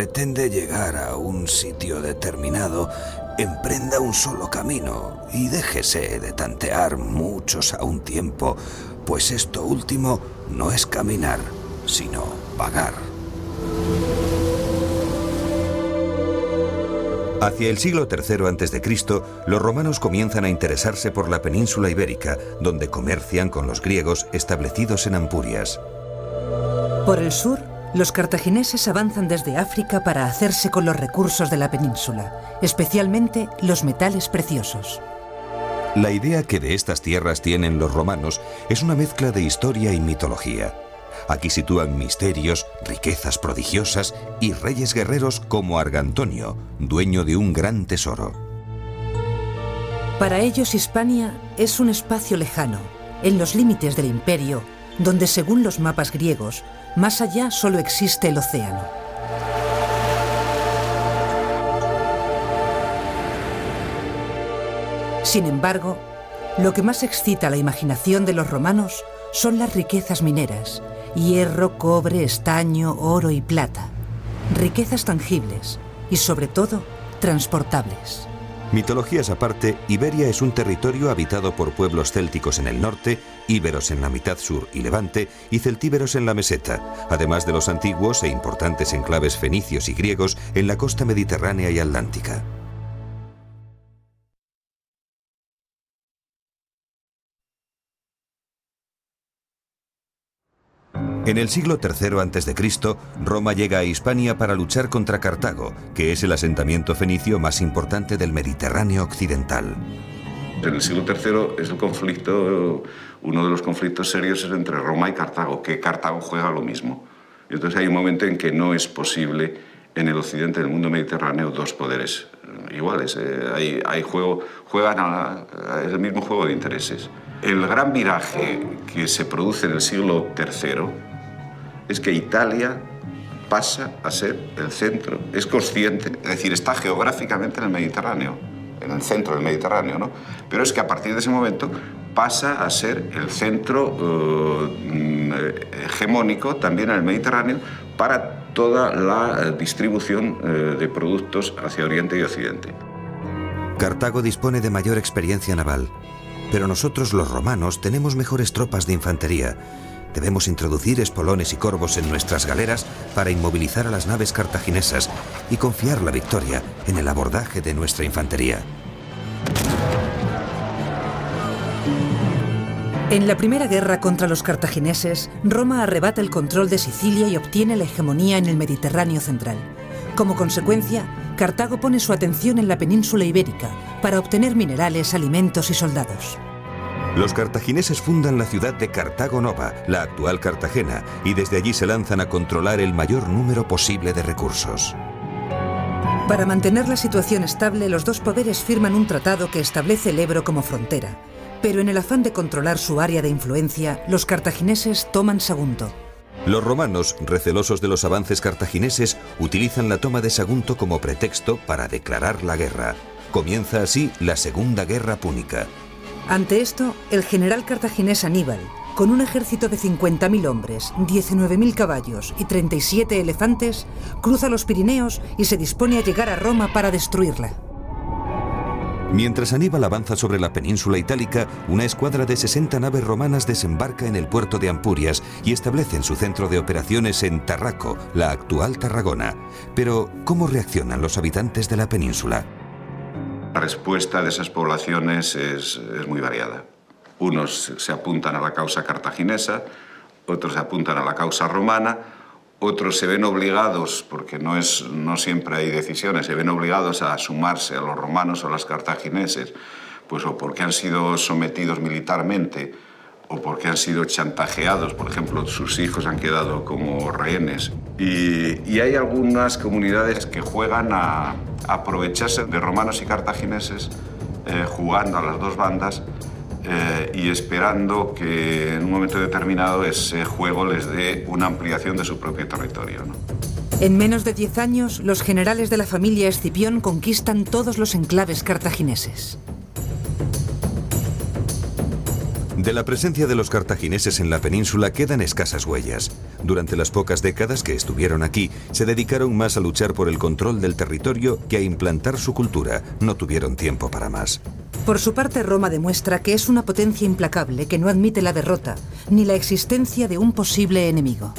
pretende llegar a un sitio determinado emprenda un solo camino y déjese de tantear muchos a un tiempo, pues esto último no es caminar, sino vagar. Hacia el siglo III a.C., los romanos comienzan a interesarse por la península ibérica, donde comercian con los griegos establecidos en Ampurias. Por el sur, los cartagineses avanzan desde África para hacerse con los recursos de la península, especialmente los metales preciosos. La idea que de estas tierras tienen los romanos es una mezcla de historia y mitología. Aquí sitúan misterios, riquezas prodigiosas y reyes guerreros como Argantonio, dueño de un gran tesoro. Para ellos Hispania es un espacio lejano, en los límites del imperio, donde según los mapas griegos, más allá solo existe el océano. Sin embargo, lo que más excita la imaginación de los romanos son las riquezas mineras, hierro, cobre, estaño, oro y plata. Riquezas tangibles y sobre todo transportables. Mitologías aparte, Iberia es un territorio habitado por pueblos célticos en el norte, íberos en la mitad sur y levante y celtíberos en la meseta, además de los antiguos e importantes enclaves fenicios y griegos en la costa mediterránea y atlántica. En el siglo III a.C., Roma llega a Hispania para luchar contra Cartago, que es el asentamiento fenicio más importante del Mediterráneo occidental. En el siglo III es el conflicto, uno de los conflictos serios es entre Roma y Cartago, que Cartago juega lo mismo. Entonces hay un momento en que no es posible en el occidente del mundo mediterráneo dos poderes iguales. Eh, hay, juego, juegan es el mismo juego de intereses. El gran viraje que se produce en el siglo III es que Italia pasa a ser el centro, es consciente, es decir, está geográficamente en el Mediterráneo, en el centro del Mediterráneo, ¿no? Pero es que a partir de ese momento pasa a ser el centro eh, hegemónico también en el Mediterráneo para toda la eh, distribución eh, de productos hacia Oriente y Occidente. Cartago dispone de mayor experiencia naval, pero nosotros los romanos tenemos mejores tropas de infantería Debemos introducir espolones y corvos en nuestras galeras para inmovilizar a las naves cartaginesas y confiar la victoria en el abordaje de nuestra infantería. En la primera guerra contra los cartagineses, Roma arrebata el control de Sicilia y obtiene la hegemonía en el Mediterráneo central. Como consecuencia, Cartago pone su atención en la península ibérica para obtener minerales, alimentos y soldados. Los cartagineses fundan la ciudad de Cartago Nova, la actual Cartagena, y desde allí se lanzan a controlar el mayor número posible de recursos. Para mantener la situación estable, los dos poderes firman un tratado que establece el Ebro como frontera. Pero en el afán de controlar su área de influencia, los cartagineses toman Sagunto. Los romanos, recelosos de los avances cartagineses, utilizan la toma de Sagunto como pretexto para declarar la guerra. Comienza así la Segunda Guerra Púnica. Ante esto, el general cartaginés Aníbal, con un ejército de 50.000 hombres, 19.000 caballos y 37 elefantes, cruza los Pirineos y se dispone a llegar a Roma para destruirla. Mientras Aníbal avanza sobre la península itálica, una escuadra de 60 naves romanas desembarca en el puerto de Ampurias y establecen su centro de operaciones en Tarraco, la actual Tarragona. Pero, ¿cómo reaccionan los habitantes de la península? La respuesta de esas poblaciones es, muy variada. Unos se apuntan a la causa cartaginesa, otros se apuntan a la causa romana, otros se ven obligados, porque no, es, no siempre hay decisiones, se ven obligados a sumarse a los romanos o a los cartagineses, pues o porque han sido sometidos militarmente o porque han sido chantajeados, por ejemplo, sus hijos han quedado como rehenes. Y, hay algunas comunidades que juegan a, aprovecharse de romanos y cartagineses eh, jugando a las dos bandas eh, y esperando que en un momento determinado ese juego les dé una ampliación de su propio territorio. En menos de 10 años, los generales de la familia Escipión conquistan todos los enclaves cartagineses. De la presencia de los cartagineses en la península quedan escasas huellas. Durante las pocas décadas que estuvieron aquí, se dedicaron más a luchar por el control del territorio que a implantar su cultura. No tuvieron tiempo para más. Por su parte, Roma demuestra que es una potencia implacable que no admite la derrota ni la existencia de un posible enemigo.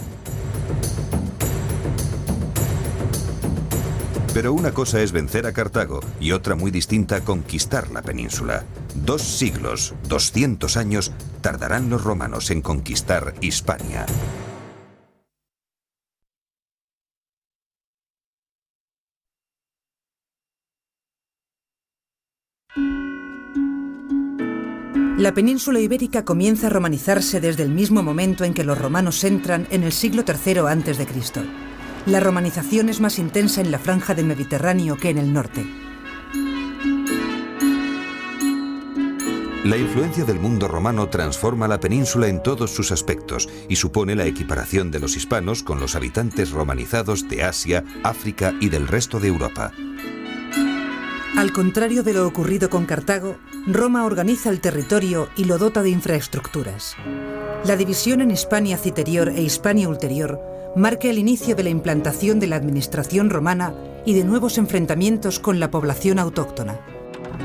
Pero una cosa es vencer a Cartago y otra muy distinta conquistar la península. Dos siglos, 200 años, tardarán los romanos en conquistar Hispania. La península ibérica comienza a romanizarse desde el mismo momento en que los romanos entran en el siglo III a.C. La romanización es más intensa en la franja del Mediterráneo que en el norte. La influencia del mundo romano transforma la península en todos sus aspectos y supone la equiparación de los hispanos con los habitantes romanizados de Asia, África y del resto de Europa. Al contrario de lo ocurrido con Cartago, Roma organiza el territorio y lo dota de infraestructuras. La división en Hispania Citerior e Hispania Ulterior marca el inicio de la implantación de la administración romana y de nuevos enfrentamientos con la población autóctona.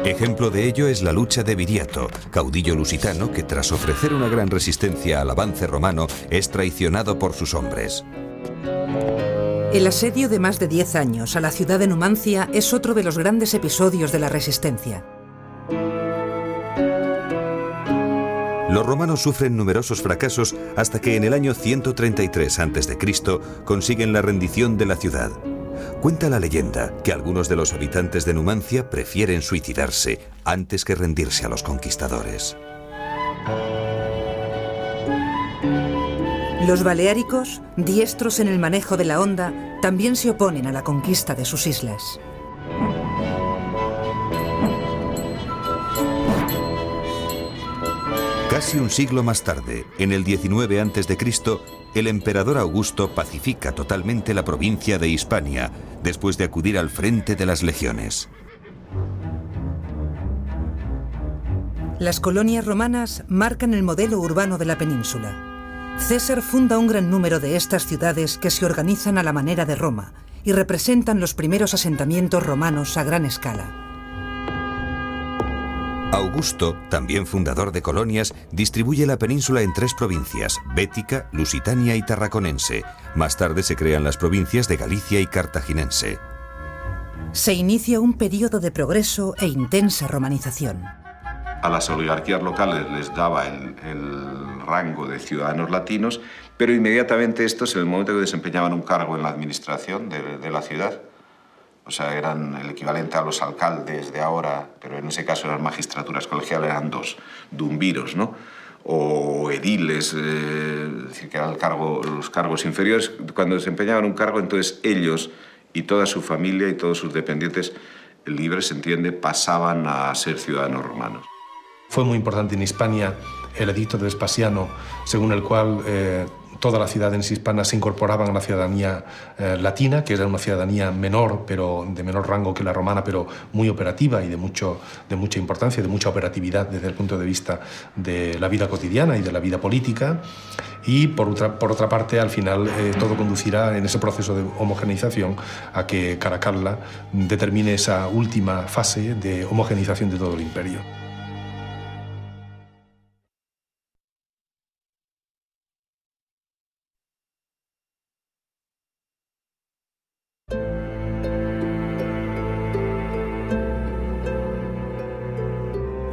Ejemplo de ello es la lucha de Viriato, caudillo lusitano que tras ofrecer una gran resistencia al avance romano es traicionado por sus hombres. El asedio de más de 10 años a la ciudad de Numancia es otro de los grandes episodios de la resistencia. Los romanos sufren numerosos fracasos hasta que en el año 133 a.C. consiguen la rendición de la ciudad. Cuenta la leyenda que algunos de los habitantes de Numancia prefieren suicidarse antes que rendirse a los conquistadores. Los baleáricos, diestros en el manejo de la onda, también se oponen a la conquista de sus islas. Casi un siglo más tarde, en el 19 a.C., el emperador Augusto pacifica totalmente la provincia de Hispania después de acudir al frente de las legiones. Las colonias romanas marcan el modelo urbano de la península. César funda un gran número de estas ciudades que se organizan a la manera de Roma y representan los primeros asentamientos romanos a gran escala. Augusto, también fundador de colonias, distribuye la península en tres provincias, Bética, Lusitania y Tarraconense. Más tarde se crean las provincias de Galicia y Cartaginense. Se inicia un periodo de progreso e intensa romanización. A las oligarquías locales les daba el, rango de ciudadanos latinos, pero inmediatamente estos, en el momento que desempeñaban un cargo en la administración de la ciudad, o sea, eran el equivalente a los alcaldes de ahora, pero en ese caso eran magistraturas colegiales, eran dos, dumbiros, ¿no? O ediles, eh, es decir, que eran el cargo, los cargos inferiores. Cuando desempeñaban un cargo, entonces ellos y toda su familia y todos sus dependientes libres, se entiende, pasaban a ser ciudadanos romanos. Fue muy importante en Hispania el edicto de Vespasiano, según el cual eh, todas las ciudades hispanas se incorporaban a la ciudadanía eh, latina, que era una ciudadanía menor, pero de menor rango que la romana, pero muy operativa y de, mucho, de mucha importancia, de mucha operatividad desde el punto de vista de la vida cotidiana y de la vida política. Y por otra, por otra parte, al final, eh, todo conducirá en ese proceso de homogeneización a que Caracalla determine esa última fase de homogeneización de todo el imperio.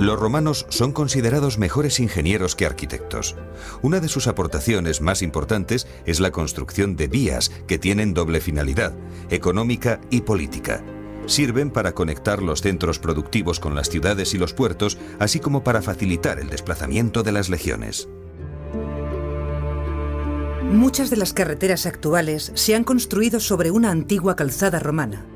Los romanos son considerados mejores ingenieros que arquitectos. Una de sus aportaciones más importantes es la construcción de vías que tienen doble finalidad, económica y política. Sirven para conectar los centros productivos con las ciudades y los puertos, así como para facilitar el desplazamiento de las legiones. Muchas de las carreteras actuales se han construido sobre una antigua calzada romana.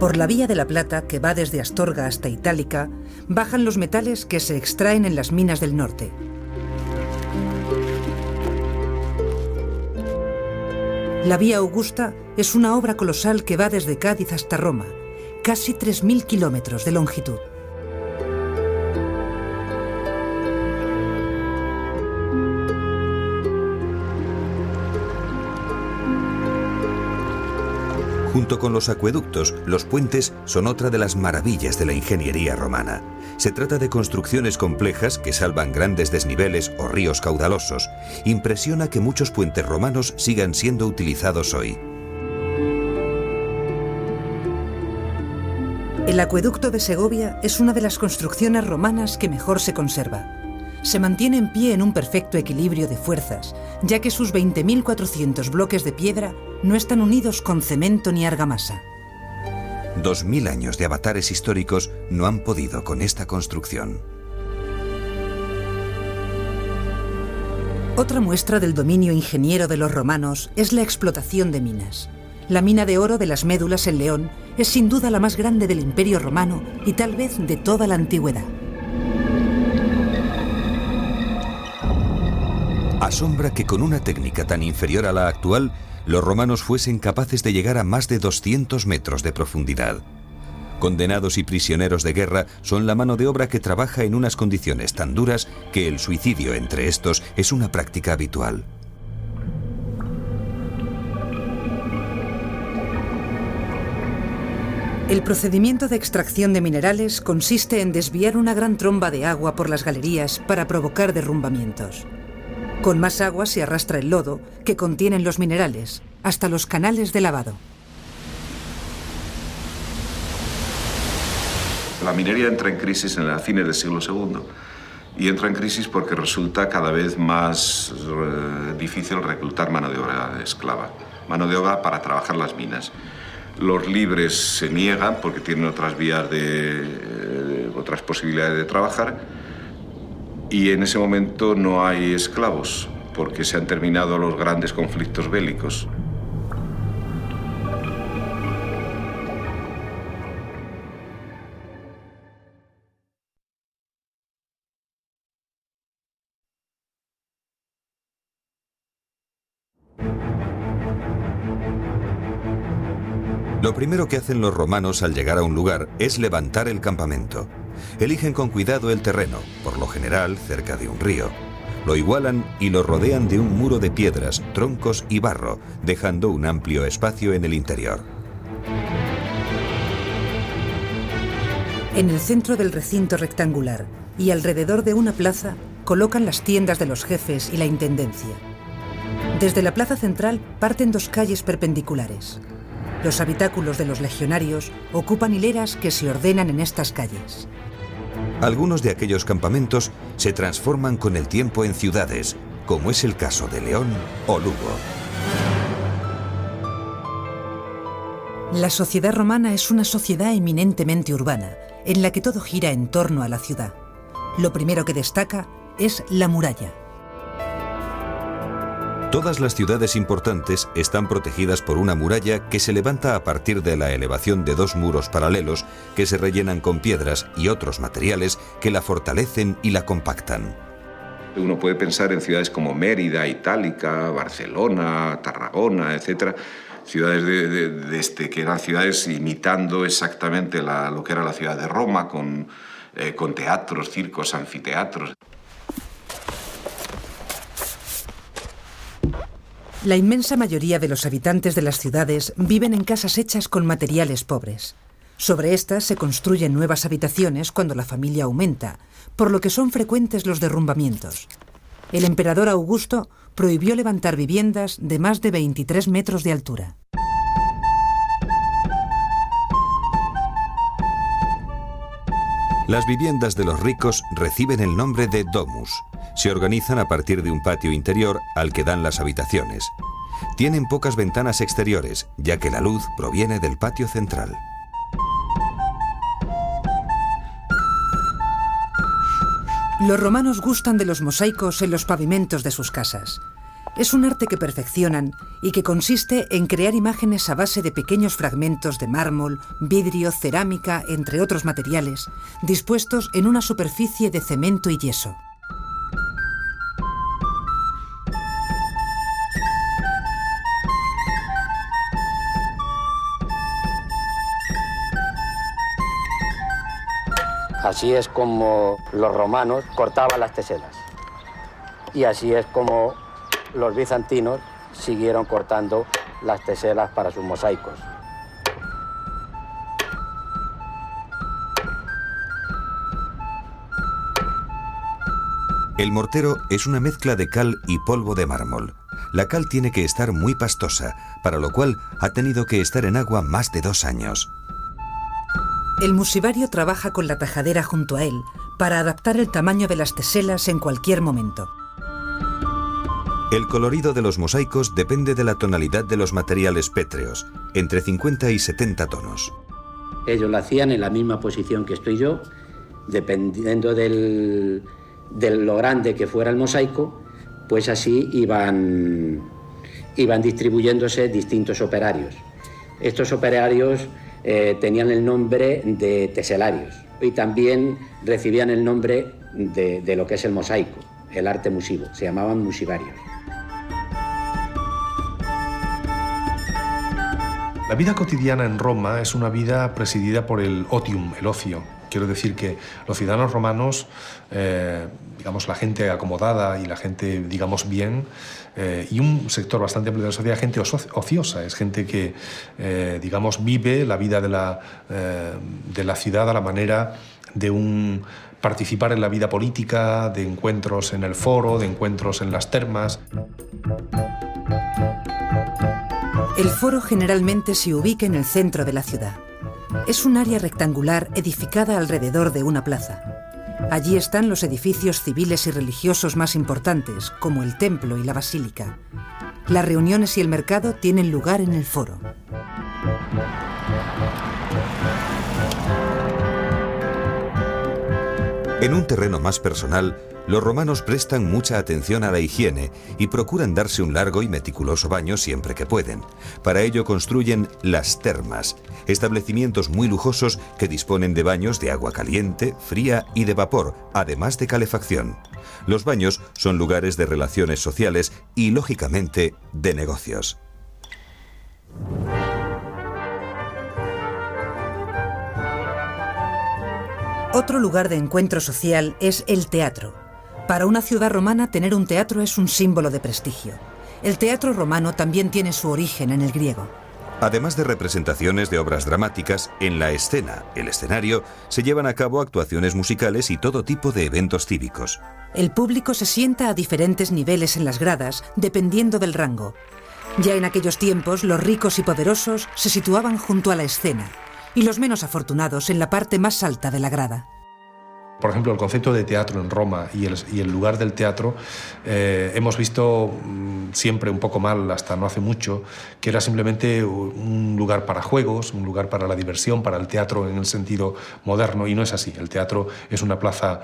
Por la Vía de la Plata, que va desde Astorga hasta Itálica, bajan los metales que se extraen en las minas del norte. La Vía Augusta es una obra colosal que va desde Cádiz hasta Roma casi 3.000 kilómetros de longitud. Junto con los acueductos, los puentes son otra de las maravillas de la ingeniería romana. Se trata de construcciones complejas que salvan grandes desniveles o ríos caudalosos. Impresiona que muchos puentes romanos sigan siendo utilizados hoy. El acueducto de Segovia es una de las construcciones romanas que mejor se conserva se mantiene en pie en un perfecto equilibrio de fuerzas, ya que sus 20.400 bloques de piedra no están unidos con cemento ni argamasa. Dos mil años de avatares históricos no han podido con esta construcción. Otra muestra del dominio ingeniero de los romanos es la explotación de minas. La mina de oro de las médulas en León es sin duda la más grande del imperio romano y tal vez de toda la antigüedad. Asombra que con una técnica tan inferior a la actual, los romanos fuesen capaces de llegar a más de 200 metros de profundidad. Condenados y prisioneros de guerra son la mano de obra que trabaja en unas condiciones tan duras que el suicidio entre estos es una práctica habitual. El procedimiento de extracción de minerales consiste en desviar una gran tromba de agua por las galerías para provocar derrumbamientos. Con más agua se arrastra el lodo que contienen los minerales hasta los canales de lavado. La minería entra en crisis en la fines del siglo II y entra en crisis porque resulta cada vez más eh, difícil reclutar mano de obra esclava, mano de obra para trabajar las minas. Los libres se niegan porque tienen otras vías de, eh, otras posibilidades de trabajar y en ese momento no hay esclavos porque se han terminado los grandes conflictos bélicos. Lo primero que hacen los romanos al llegar a un lugar es levantar el campamento. Eligen con cuidado el terreno, por lo general cerca de un río. Lo igualan y lo rodean de un muro de piedras, troncos y barro, dejando un amplio espacio en el interior. En el centro del recinto rectangular y alrededor de una plaza colocan las tiendas de los jefes y la intendencia. Desde la plaza central parten dos calles perpendiculares. Los habitáculos de los legionarios ocupan hileras que se ordenan en estas calles. Algunos de aquellos campamentos se transforman con el tiempo en ciudades, como es el caso de León o Lugo. La sociedad romana es una sociedad eminentemente urbana, en la que todo gira en torno a la ciudad. Lo primero que destaca es la muralla. Todas las ciudades importantes están protegidas por una muralla que se levanta a partir de la elevación de dos muros paralelos que se rellenan con piedras y otros materiales que la fortalecen y la compactan. Uno puede pensar en ciudades como Mérida, Itálica, Barcelona, Tarragona, etc. Ciudades de, este, que eran ciudades imitando exactamente lo que era la ciudad de Roma, con, eh, con teatros, circos, anfiteatros. La inmensa mayoría de los habitantes de las ciudades viven en casas hechas con materiales pobres. Sobre estas se construyen nuevas habitaciones cuando la familia aumenta, por lo que son frecuentes los derrumbamientos. El emperador Augusto prohibió levantar viviendas de más de 23 metros de altura. Las viviendas de los ricos reciben el nombre de domus, se organizan a partir de un patio interior al que dan las habitaciones. Tienen pocas ventanas exteriores, ya que la luz proviene del patio central. Los romanos gustan de los mosaicos en los pavimentos de sus casas. Es un arte que perfeccionan y que consiste en crear imágenes a base de pequeños fragmentos de mármol, vidrio, cerámica, entre otros materiales, dispuestos en una superficie de cemento y yeso. Así es como los romanos cortaban las teselas. Y así es como los bizantinos siguieron cortando las teselas para sus mosaicos. El mortero es una mezcla de cal y polvo de mármol. La cal tiene que estar muy pastosa, para lo cual ha tenido que estar en agua más de dos años. El musivario trabaja con la tajadera junto a él para adaptar el tamaño de las teselas en cualquier momento. El colorido de los mosaicos depende de la tonalidad de los materiales pétreos, entre 50 y 70 tonos. Ellos lo hacían en la misma posición que estoy yo, dependiendo del, de lo grande que fuera el mosaico, pues así iban, iban distribuyéndose distintos operarios. Estos operarios eh, tenían el nombre de teselarios y también recibían el nombre de, de lo que es el mosaico, el arte musivo, se llamaban musivarios. La vida cotidiana en Roma es una vida presidida por el otium, el ocio, Quiero decir que los ciudadanos romanos, eh, digamos, la gente acomodada y la gente, digamos, bien, eh, y un sector bastante amplio de la sociedad, gente ociosa, es gente que, eh, digamos, vive la vida de la, de la ciudad a la manera de un participar en la vida política, de encuentros en el foro, de encuentros en las termas. El foro generalmente se ubica en el centro de la ciudad. Es un área rectangular edificada alrededor de una plaza. Allí están los edificios civiles y religiosos más importantes, como el templo y la basílica. Las reuniones y el mercado tienen lugar en el foro. En un terreno más personal, los romanos prestan mucha atención a la higiene y procuran darse un largo y meticuloso baño siempre que pueden. Para ello construyen las termas, establecimientos muy lujosos que disponen de baños de agua caliente, fría y de vapor, además de calefacción. Los baños son lugares de relaciones sociales y, lógicamente, de negocios. Otro lugar de encuentro social es el teatro. Para una ciudad romana tener un teatro es un símbolo de prestigio. El teatro romano también tiene su origen en el griego. Además de representaciones de obras dramáticas, en la escena, el escenario, se llevan a cabo actuaciones musicales y todo tipo de eventos cívicos. El público se sienta a diferentes niveles en las gradas, dependiendo del rango. Ya en aquellos tiempos, los ricos y poderosos se situaban junto a la escena y los menos afortunados en la parte más alta de la grada por ejemplo, el concepto de teatro en Roma y el, lugar del teatro, eh, hemos visto mm, siempre un poco mal, hasta no hace mucho, que era simplemente un lugar para juegos, un lugar para la diversión, para el teatro en el sentido moderno, y no es así. El teatro es una plaza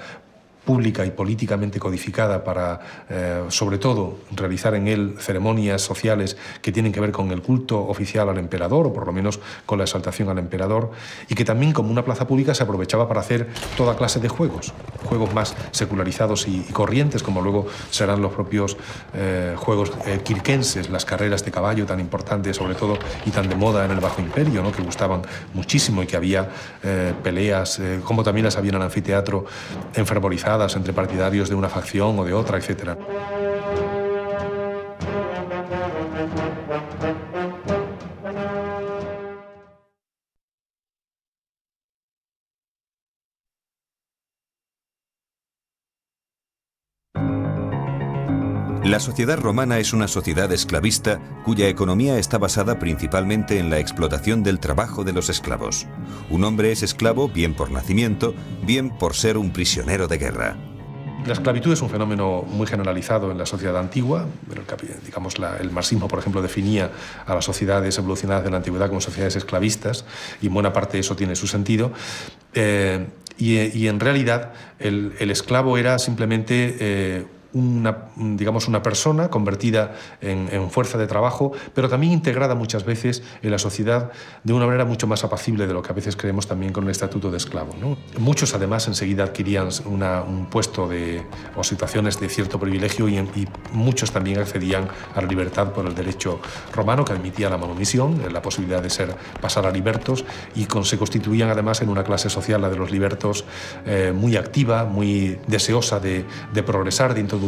pública y políticamente codificada para, eh, sobre todo, realizar en él ceremonias sociales que tienen que ver con el culto oficial al emperador, o por lo menos con la exaltación al emperador, y que también como una plaza pública se aprovechaba para hacer toda clase de juegos, juegos más secularizados y, corrientes, como luego serán los propios eh, juegos eh, quirquenses, las carreras de caballo tan importantes, sobre todo, y tan de moda en el Bajo Imperio, que gustaban muchísimo y que había peleas, como también las había en el anfiteatro, enfervorizadas entre partidarios de una facción o de otra, etc. La sociedad romana es una sociedad esclavista cuya economía está basada principalmente en la explotación del trabajo de los esclavos. Un hombre es esclavo bien por nacimiento, bien por ser un prisionero de guerra. La esclavitud es un fenómeno muy generalizado en la sociedad antigua. Digamos, el marxismo, por ejemplo, definía a las sociedades evolucionadas de la antigüedad como sociedades esclavistas y en buena parte eso tiene su sentido. Eh, y, en realidad el, esclavo era simplemente eh, una, digamos, una persona convertida en, fuerza de trabajo, pero también integrada muchas veces en la sociedad de una manera mucho más apacible de lo que a veces creemos también con el estatuto de esclavo. Muchos además enseguida adquirían un puesto de, o situaciones de cierto privilegio y, y, muchos también accedían a la libertad por el derecho romano que admitía la manomisión, la posibilidad de ser pasar a libertos y se constituían además en una clase social, la de los libertos, eh, muy activa, muy deseosa de, de progresar, de introducir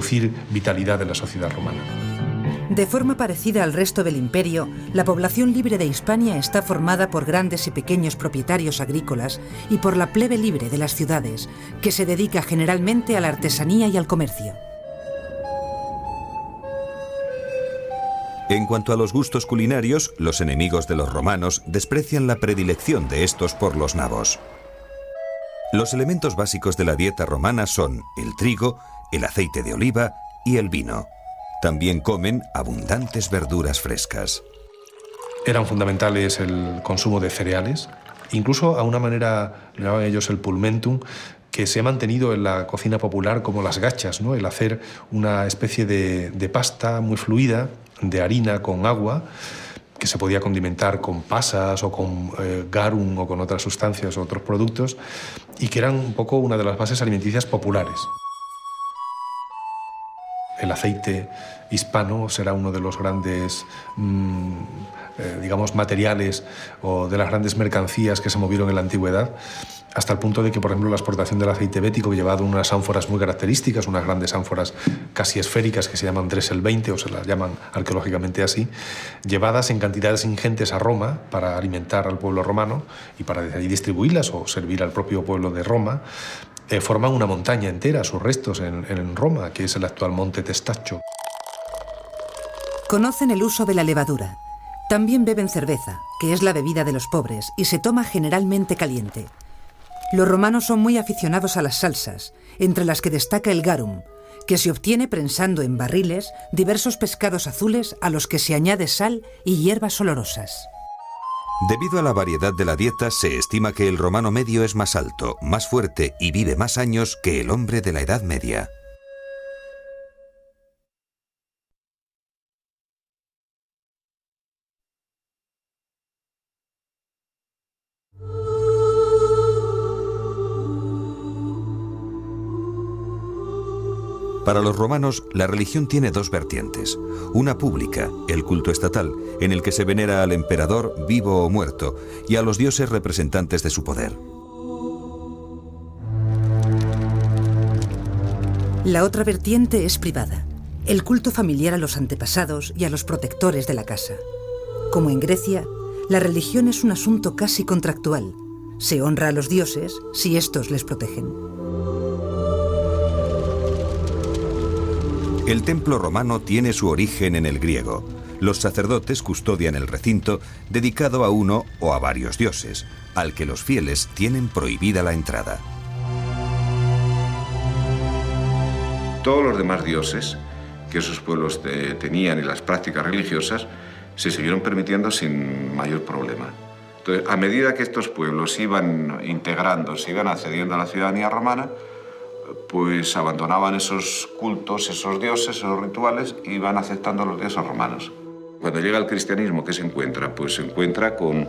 vitalidad de la sociedad romana. De forma parecida al resto del imperio, la población libre de Hispania está formada por grandes y pequeños propietarios agrícolas y por la plebe libre de las ciudades, que se dedica generalmente a la artesanía y al comercio. En cuanto a los gustos culinarios, los enemigos de los romanos desprecian la predilección de estos por los nabos. Los elementos básicos de la dieta romana son el trigo, el aceite de oliva y el vino. También comen abundantes verduras frescas. Eran fundamentales el consumo de cereales, incluso a una manera, llamaban ellos el pulmentum, que se ha mantenido en la cocina popular como las gachas, ¿no? el hacer una especie de, pasta muy fluida, de harina con agua, que se podía condimentar con pasas o con eh, garum o con otras sustancias o otros productos, y que eran un poco una de las bases alimenticias populares el aceite hispano será uno de los grandes, mm, eh, digamos, materiales o de las grandes mercancías que se movieron en la antigüedad, hasta el punto de que, por ejemplo, la exportación del aceite bético llevado unas ánforas muy características, unas grandes ánforas casi esféricas que se llaman Dressel 20 o se las llaman arqueológicamente así, llevadas en cantidades ingentes a Roma para alimentar al pueblo romano y para distribuirlas o servir al propio pueblo de Roma, eh, forman una montaña entera, sus restos en, en Roma, que es el actual monte Testaccio. Conocen el uso de la levadura. También beben cerveza, que es la bebida de los pobres, y se toma generalmente caliente. Los romanos son muy aficionados a las salsas, entre las que destaca el garum, que se obtiene prensando en barriles diversos pescados azules a los que se añade sal y hierbas olorosas. Debido a la variedad de la dieta, se estima que el romano medio es más alto, más fuerte y vive más años que el hombre de la Edad Media. Para los romanos, la religión tiene dos vertientes. Una pública, el culto estatal, en el que se venera al emperador vivo o muerto, y a los dioses representantes de su poder. La otra vertiente es privada, el culto familiar a los antepasados y a los protectores de la casa. Como en Grecia, la religión es un asunto casi contractual. Se honra a los dioses si estos les protegen. El templo romano tiene su origen en el griego. Los sacerdotes custodian el recinto dedicado a uno o a varios dioses, al que los fieles tienen prohibida la entrada. Todos los demás dioses que esos pueblos tenían y las prácticas religiosas se siguieron permitiendo sin mayor problema. A medida que estos pueblos iban integrando, se iban accediendo a la ciudadanía romana, pues abandonaban esos cultos, esos dioses, esos rituales y van aceptando a los dioses romanos. Cuando llega el cristianismo, ¿qué se encuentra? Pues se encuentra con,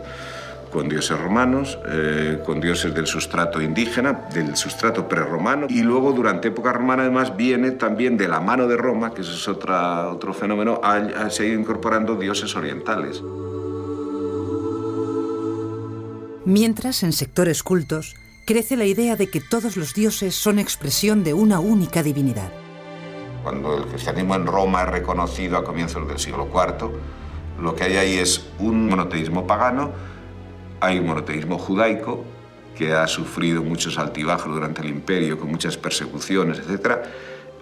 con dioses romanos, eh, con dioses del sustrato indígena, del sustrato prerromano, y luego durante época romana además viene también de la mano de Roma, que ese es otra, otro fenómeno, ha, se ido incorporando dioses orientales. Mientras en sectores cultos, crece la idea de que todos los dioses son expresión de una única divinidad. Cuando el cristianismo en Roma es reconocido a comienzos del siglo IV, lo que hay ahí es un monoteísmo pagano, hay un monoteísmo judaico que ha sufrido muchos altibajos durante el imperio, con muchas persecuciones, etc.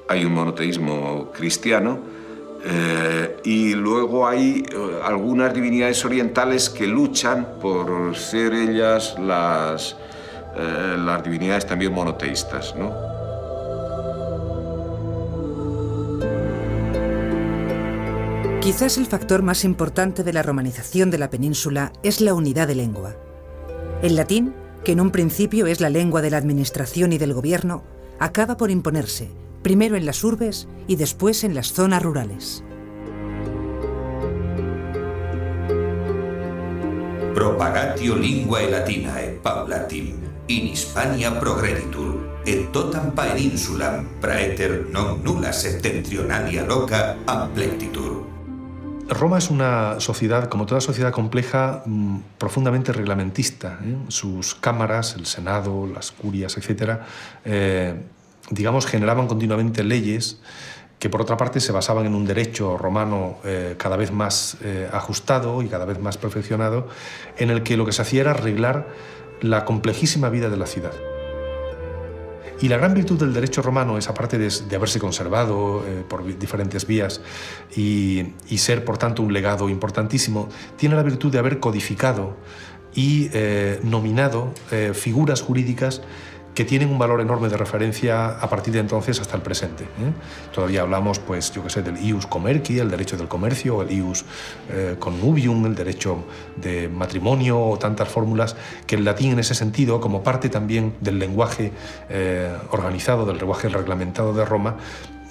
Hay un monoteísmo cristiano eh, y luego hay eh, algunas divinidades orientales que luchan por ser ellas las, eh, las divinidades también monoteístas. ¿no? Quizás el factor más importante de la romanización de la península es la unidad de lengua. El latín, que en un principio es la lengua de la administración y del gobierno, acaba por imponerse, primero en las urbes y después en las zonas rurales. Propagatio linguae latinae paulatim in Hispania progreditur et totam paeninsulam praeter non nulla septentrionalia loca amplectitur. Roma es una sociedad, como toda sociedad compleja, mm, profundamente reglamentista. ¿eh? Sus cámaras, el Senado, las curias, etc., eh, digamos, generaban continuamente leyes que por otra parte se basaban en un derecho romano eh, cada vez más ajustado y cada vez más perfeccionado, en el que lo que se hacía era arreglar la complejísima vida de la ciudad. Y la gran virtud del derecho romano es, aparte de, haberse conservado eh, por diferentes vías y, ser, por tanto, un legado importantísimo, tiene la virtud de haber codificado y eh, nominado eh, figuras jurídicas que tienen un valor enorme de referencia a partir de entonces hasta el presente. ¿eh? Todavía hablamos, pues, yo que sé, del ius comerci, el derecho del comercio, el ius eh, connubium, el derecho de matrimonio, o tantas fórmulas que el latín en ese sentido, como parte también del lenguaje eh, organizado, del lenguaje reglamentado de Roma,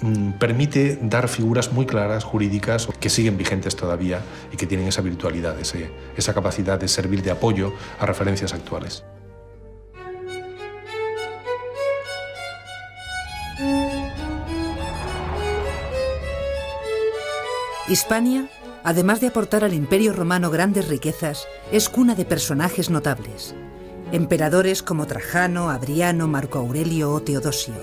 mm, permite dar figuras muy claras, jurídicas, que siguen vigentes todavía y que tienen esa virtualidad, esa capacidad de servir de apoyo a referencias actuales. Hispania, además de aportar al Imperio Romano grandes riquezas, es cuna de personajes notables. Emperadores como Trajano, Adriano, Marco Aurelio o Teodosio.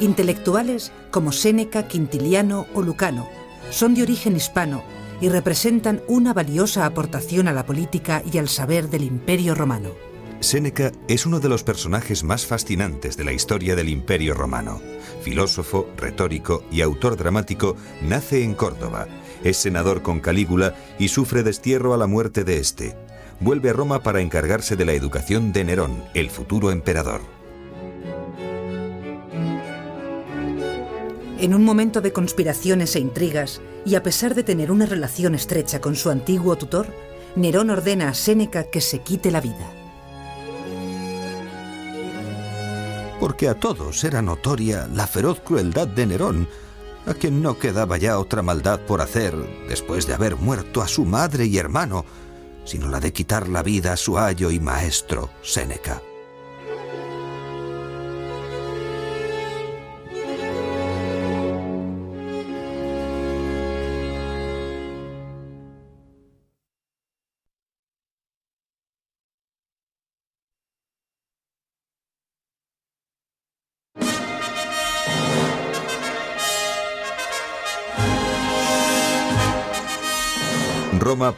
Intelectuales como Séneca, Quintiliano o Lucano son de origen hispano y representan una valiosa aportación a la política y al saber del Imperio Romano. Séneca es uno de los personajes más fascinantes de la historia del Imperio Romano. Filósofo, retórico y autor dramático, nace en Córdoba. Es senador con Calígula y sufre destierro a la muerte de este. Vuelve a Roma para encargarse de la educación de Nerón, el futuro emperador. En un momento de conspiraciones e intrigas, y a pesar de tener una relación estrecha con su antiguo tutor, Nerón ordena a Séneca que se quite la vida. Porque a todos era notoria la feroz crueldad de Nerón, a quien no quedaba ya otra maldad por hacer después de haber muerto a su madre y hermano, sino la de quitar la vida a su ayo y maestro, Séneca.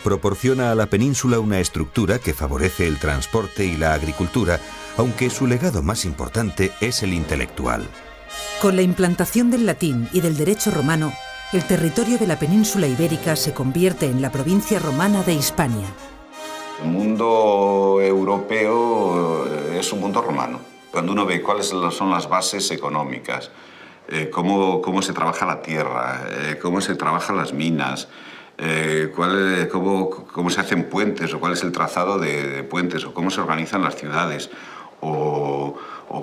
Proporciona a la península una estructura que favorece el transporte y la agricultura, aunque su legado más importante es el intelectual. Con la implantación del latín y del derecho romano, el territorio de la península ibérica se convierte en la provincia romana de Hispania. El mundo europeo eh, es un mundo romano. Cuando uno ve cuáles son las bases económicas, eh, cómo, cómo, se trabaja la tierra, eh, cómo se trabajan las minas, eh, cuál, cómo, cómo, se hacen puentes o cuál es el trazado de, puentes o cómo se organizan las ciudades o,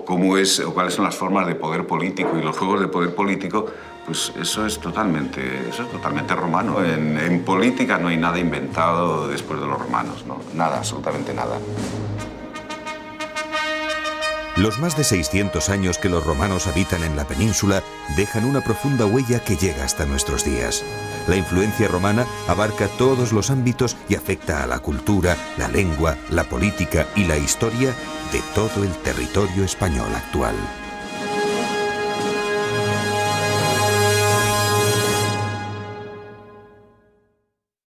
cómo es, o cuáles son las formas de poder político y los juegos de poder político, pues eso es totalmente, eso es totalmente romano. En, en política no hay nada inventado después de los romanos, ¿no? nada, absolutamente nada. Los más de 600 años que los romanos habitan en la península dejan una profunda huella que llega hasta nuestros días. La influencia romana abarca todos los ámbitos y afecta a la cultura, la lengua, la política y la historia de todo el territorio español actual.